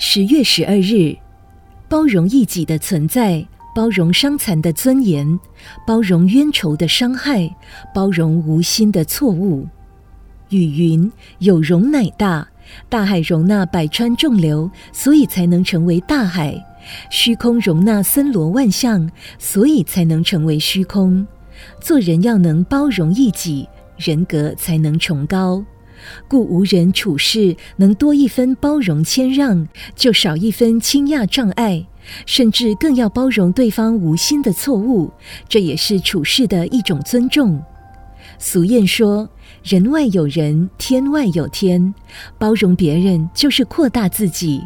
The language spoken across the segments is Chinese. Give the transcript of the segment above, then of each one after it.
十月十二日，包容异己的存在，包容伤残的尊严，包容冤仇的伤害，包容无心的错误。雨云：“有容乃大。”大海容纳百川众流，所以才能成为大海；虚空容纳森罗万象，所以才能成为虚空。做人要能包容异己，人格才能崇高。故无人处事能多一分包容谦让，就少一分倾轧障碍，甚至更要包容对方无心的错误，这也是处事的一种尊重。俗谚说：“人外有人，天外有天。”包容别人就是扩大自己，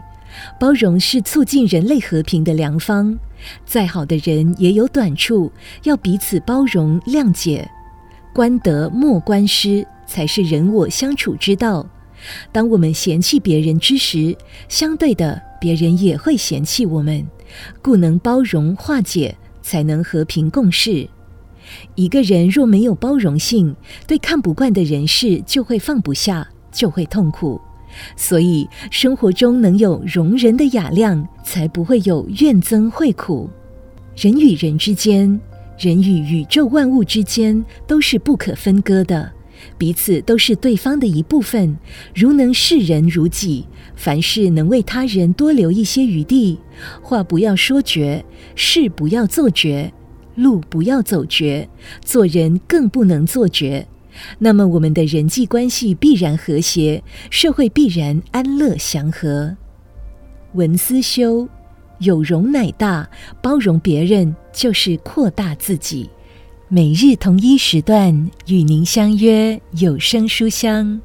包容是促进人类和平的良方。再好的人也有短处，要彼此包容谅解。关德莫关失，才是人我相处之道。当我们嫌弃别人之时，相对的，别人也会嫌弃我们。故能包容化解，才能和平共事。一个人若没有包容性，对看不惯的人事就会放不下，就会痛苦。所以生活中能有容人的雅量，才不会有怨憎会苦。人与人之间，人与宇宙万物之间，都是不可分割的，彼此都是对方的一部分。如能视人如己，凡事能为他人多留一些余地，话不要说绝，事不要做绝。路不要走绝，做人更不能做绝。那么，我们的人际关系必然和谐，社会必然安乐祥和。文思修，有容乃大，包容别人就是扩大自己。每日同一时段与您相约有声书香。